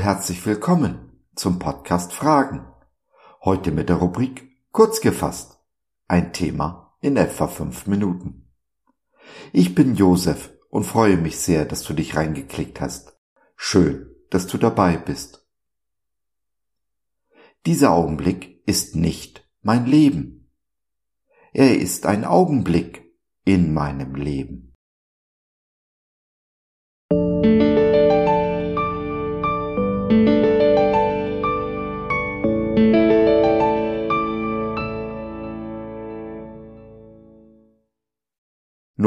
Herzlich willkommen zum Podcast Fragen. Heute mit der Rubrik Kurz gefasst. Ein Thema in etwa fünf Minuten. Ich bin Josef und freue mich sehr, dass du dich reingeklickt hast. Schön, dass du dabei bist. Dieser Augenblick ist nicht mein Leben. Er ist ein Augenblick in meinem Leben.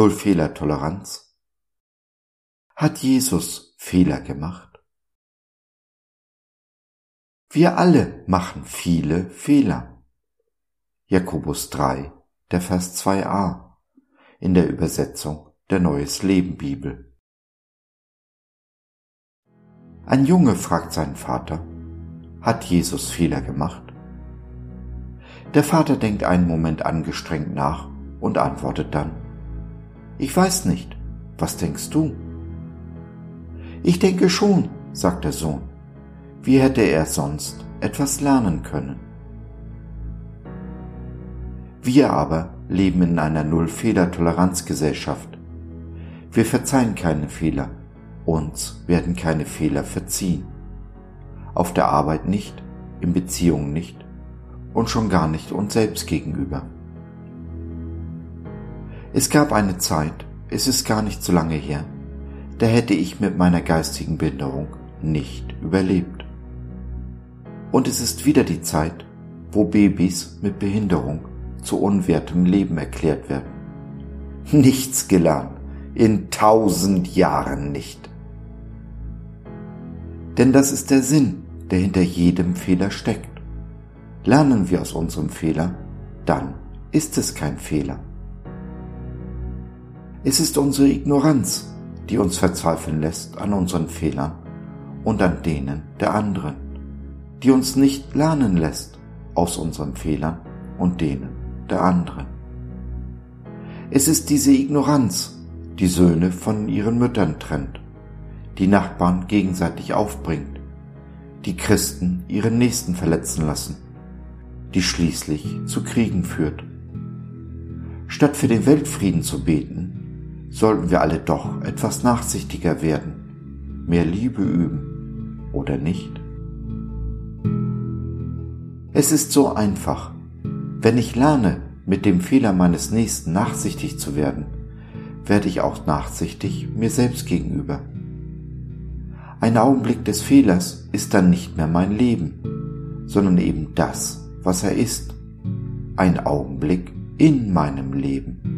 Null Fehlertoleranz? Hat Jesus Fehler gemacht? Wir alle machen viele Fehler. Jakobus 3, der Vers 2a in der Übersetzung der Neues Leben Bibel. Ein Junge fragt seinen Vater, hat Jesus Fehler gemacht? Der Vater denkt einen Moment angestrengt nach und antwortet dann, ich weiß nicht. Was denkst du? Ich denke schon, sagt der Sohn. Wie hätte er sonst etwas lernen können? Wir aber leben in einer Null-Fehler-Toleranz-Gesellschaft. Wir verzeihen keine Fehler, uns werden keine Fehler verziehen. Auf der Arbeit nicht, in Beziehungen nicht und schon gar nicht uns selbst gegenüber. Es gab eine Zeit, es ist gar nicht so lange her, da hätte ich mit meiner geistigen Behinderung nicht überlebt. Und es ist wieder die Zeit, wo Babys mit Behinderung zu unwertem Leben erklärt werden. Nichts gelernt, in tausend Jahren nicht. Denn das ist der Sinn, der hinter jedem Fehler steckt. Lernen wir aus unserem Fehler, dann ist es kein Fehler. Es ist unsere Ignoranz, die uns verzweifeln lässt an unseren Fehlern und an denen der anderen, die uns nicht lernen lässt aus unseren Fehlern und denen der anderen. Es ist diese Ignoranz, die Söhne von ihren Müttern trennt, die Nachbarn gegenseitig aufbringt, die Christen ihren Nächsten verletzen lassen, die schließlich zu Kriegen führt. Statt für den Weltfrieden zu beten, sollten wir alle doch etwas nachsichtiger werden, mehr Liebe üben oder nicht? Es ist so einfach. Wenn ich lerne, mit dem Fehler meines Nächsten nachsichtig zu werden, werde ich auch nachsichtig mir selbst gegenüber. Ein Augenblick des Fehlers ist dann nicht mehr mein Leben, sondern eben das, was er ist. Ein Augenblick in meinem Leben.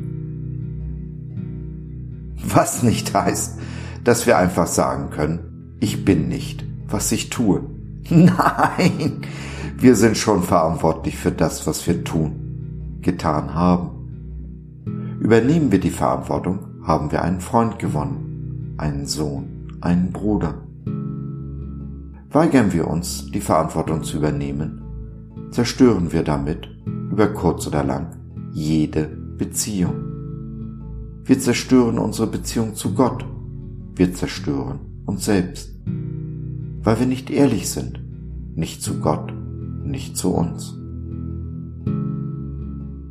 Was nicht heißt, dass wir einfach sagen können, ich bin nicht, was ich tue. Nein, wir sind schon verantwortlich für das, was wir tun, getan haben. Übernehmen wir die Verantwortung, haben wir einen Freund gewonnen, einen Sohn, einen Bruder. Weigern wir uns, die Verantwortung zu übernehmen, zerstören wir damit, über kurz oder lang, jede Beziehung. Wir zerstören unsere Beziehung zu Gott. Wir zerstören uns selbst. Weil wir nicht ehrlich sind. Nicht zu Gott, nicht zu uns.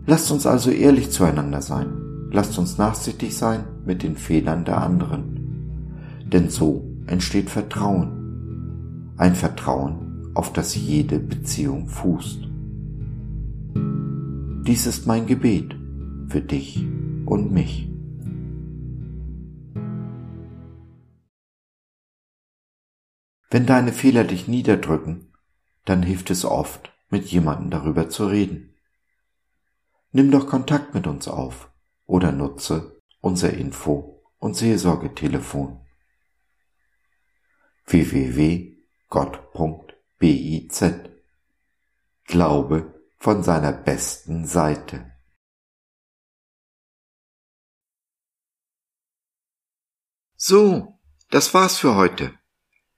Lasst uns also ehrlich zueinander sein. Lasst uns nachsichtig sein mit den Fehlern der anderen. Denn so entsteht Vertrauen. Ein Vertrauen, auf das jede Beziehung fußt. Dies ist mein Gebet für dich und mich. Wenn deine Fehler dich niederdrücken, dann hilft es oft, mit jemandem darüber zu reden. Nimm doch Kontakt mit uns auf oder nutze unser Info- und Seelsorgetelefon www.gott.biz Glaube von seiner besten Seite. So, das war's für heute.